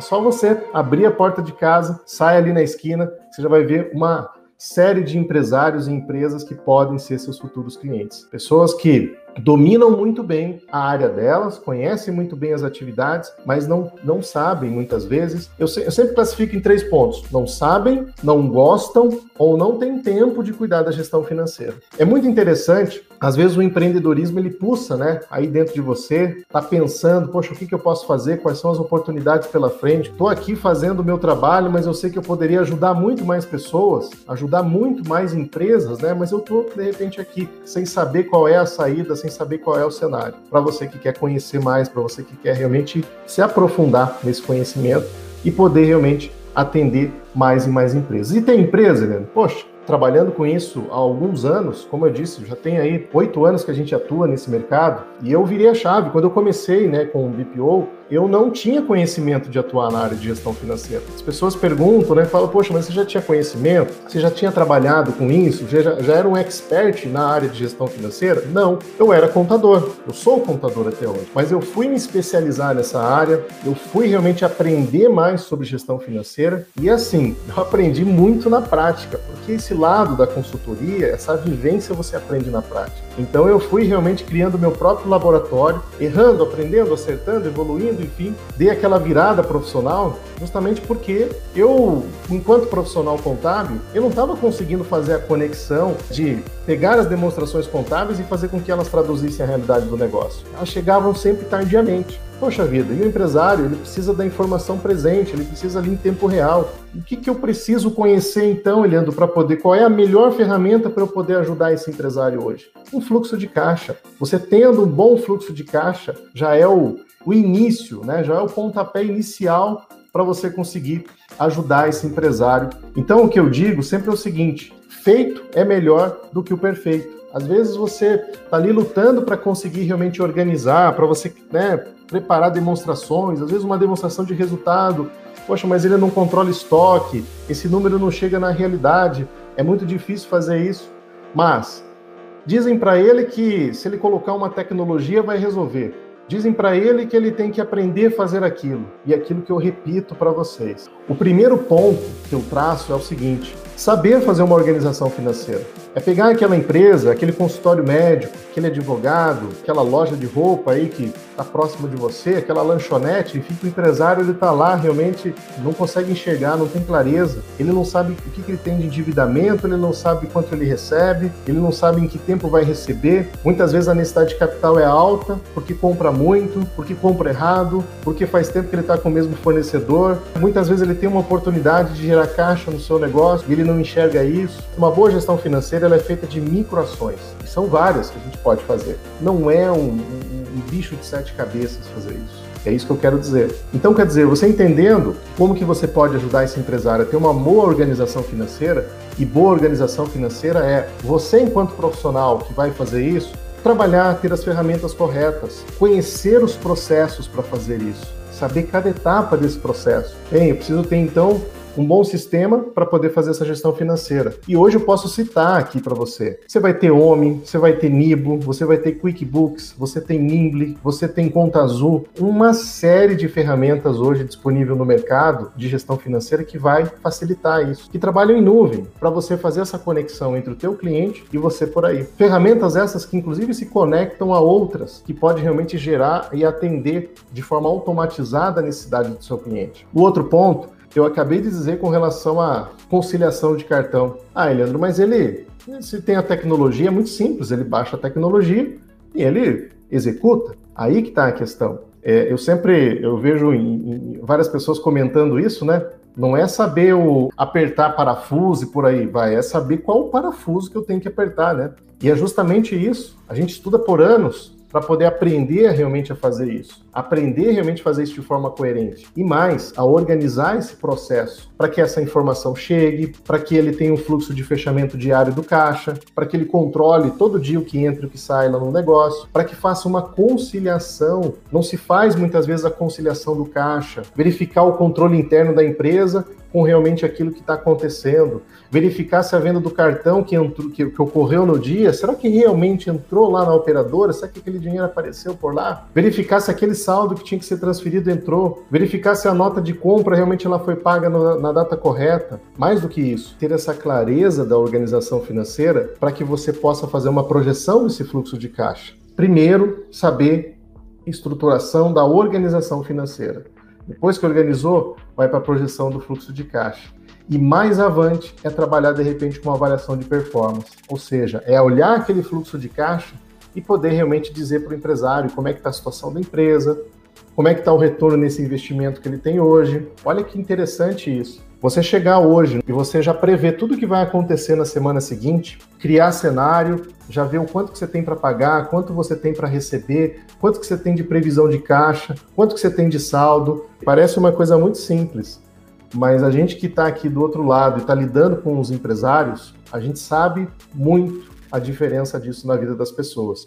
É só você abrir a porta de casa, sai ali na esquina, você já vai ver uma série de empresários e empresas que podem ser seus futuros clientes. Pessoas que dominam muito bem a área delas, conhecem muito bem as atividades, mas não, não sabem muitas vezes. Eu, se, eu, sempre classifico em três pontos: não sabem, não gostam ou não têm tempo de cuidar da gestão financeira. É muito interessante. Às vezes o empreendedorismo ele pulsa, né? Aí dentro de você, tá pensando, poxa, o que, que eu posso fazer? Quais são as oportunidades pela frente? Estou aqui fazendo o meu trabalho, mas eu sei que eu poderia ajudar muito mais pessoas, ajudar muito mais empresas, né? Mas eu estou de repente aqui sem saber qual é a saída, sem saber qual é o cenário. Para você que quer conhecer mais, para você que quer realmente se aprofundar nesse conhecimento e poder realmente atender mais e mais empresas. E tem empresa, Leandro? Poxa, trabalhando com isso há alguns anos, como eu disse, já tem aí oito anos que a gente atua nesse mercado, e eu virei a chave. Quando eu comecei né, com o BPO, eu não tinha conhecimento de atuar na área de gestão financeira. As pessoas perguntam, né? Falam, poxa, mas você já tinha conhecimento? Você já tinha trabalhado com isso? Já, já era um expert na área de gestão financeira? Não, eu era contador. Eu sou contador até hoje. Mas eu fui me especializar nessa área, eu fui realmente aprender mais sobre gestão financeira e assim, eu aprendi muito na prática, porque esse lado da consultoria, essa vivência você aprende na prática. Então eu fui realmente criando meu próprio laboratório, errando, aprendendo, acertando, evoluindo, enfim, dei aquela virada profissional, justamente porque eu, enquanto profissional contábil, eu não estava conseguindo fazer a conexão de pegar as demonstrações contábeis e fazer com que elas traduzissem a realidade do negócio. Elas chegavam sempre tardiamente. Poxa vida, e o empresário, ele precisa da informação presente, ele precisa ali em tempo real. O que, que eu preciso conhecer então, Eliandro, para poder, qual é a melhor ferramenta para eu poder ajudar esse empresário hoje? Um fluxo de caixa. Você tendo um bom fluxo de caixa, já é o, o início, né? já é o pontapé inicial para você conseguir ajudar esse empresário. Então, o que eu digo sempre é o seguinte: feito é melhor do que o perfeito. Às vezes você está ali lutando para conseguir realmente organizar, para você né, preparar demonstrações, às vezes uma demonstração de resultado. Poxa, mas ele não controla estoque, esse número não chega na realidade, é muito difícil fazer isso. Mas dizem para ele que se ele colocar uma tecnologia vai resolver. Dizem para ele que ele tem que aprender a fazer aquilo. E aquilo que eu repito para vocês. O primeiro ponto que eu traço é o seguinte: saber fazer uma organização financeira. É pegar aquela empresa, aquele consultório médico, aquele advogado, aquela loja de roupa aí que está próximo de você, aquela lanchonete, enfim, o empresário ele está lá realmente não consegue enxergar, não tem clareza, ele não sabe o que, que ele tem de endividamento, ele não sabe quanto ele recebe, ele não sabe em que tempo vai receber. Muitas vezes a necessidade de capital é alta porque compra muito, porque compra errado, porque faz tempo que ele está com o mesmo fornecedor. Muitas vezes ele tem uma oportunidade de gerar caixa no seu negócio e ele não enxerga isso. Uma boa gestão financeira ela é feita de microações. São várias que a gente pode fazer. Não é um, um, um bicho de sete cabeças fazer isso. É isso que eu quero dizer. Então, quer dizer, você entendendo como que você pode ajudar esse empresário a ter uma boa organização financeira, e boa organização financeira é você, enquanto profissional que vai fazer isso, trabalhar, ter as ferramentas corretas, conhecer os processos para fazer isso, saber cada etapa desse processo. Bem, eu preciso ter então um bom sistema para poder fazer essa gestão financeira. E hoje eu posso citar aqui para você. Você vai ter OMI, você vai ter Nibo, você vai ter QuickBooks, você tem Nimble, você tem Conta Azul, uma série de ferramentas hoje disponível no mercado de gestão financeira que vai facilitar isso. Que trabalham em nuvem para você fazer essa conexão entre o teu cliente e você por aí. Ferramentas essas que inclusive se conectam a outras que pode realmente gerar e atender de forma automatizada a necessidade do seu cliente. O outro ponto eu acabei de dizer com relação à conciliação de cartão. Ah, Leandro, mas ele, se tem a tecnologia, é muito simples, ele baixa a tecnologia e ele executa. Aí que está a questão. É, eu sempre eu vejo em, em várias pessoas comentando isso, né? Não é saber o apertar parafuso e por aí vai, é saber qual o parafuso que eu tenho que apertar, né? E é justamente isso. A gente estuda por anos para poder aprender realmente a fazer isso, aprender realmente a fazer isso de forma coerente e mais a organizar esse processo para que essa informação chegue, para que ele tenha um fluxo de fechamento diário do caixa, para que ele controle todo dia o que entra e o que sai lá no negócio, para que faça uma conciliação. Não se faz muitas vezes a conciliação do caixa, verificar o controle interno da empresa com realmente aquilo que está acontecendo, verificar se a venda do cartão que, entrou, que, que, ocorreu no dia, será que realmente entrou lá na operadora? Será que aquele dinheiro apareceu por lá? Verificar se aquele saldo que tinha que ser transferido entrou, verificar se a nota de compra realmente ela foi paga na, na data correta. Mais do que isso, ter essa clareza da organização financeira para que você possa fazer uma projeção desse fluxo de caixa. Primeiro, saber estruturação da organização financeira. Depois que organizou, vai para a projeção do fluxo de caixa. E mais avante é trabalhar de repente com uma avaliação de performance, ou seja, é olhar aquele fluxo de caixa e poder realmente dizer para o empresário como é que está a situação da empresa, como é que está o retorno nesse investimento que ele tem hoje. Olha que interessante isso. Você chegar hoje e você já prever tudo que vai acontecer na semana seguinte, criar cenário, já ver o quanto que você tem para pagar, quanto você tem para receber, quanto que você tem de previsão de caixa, quanto que você tem de saldo. Parece uma coisa muito simples, mas a gente que está aqui do outro lado e está lidando com os empresários, a gente sabe muito a diferença disso na vida das pessoas.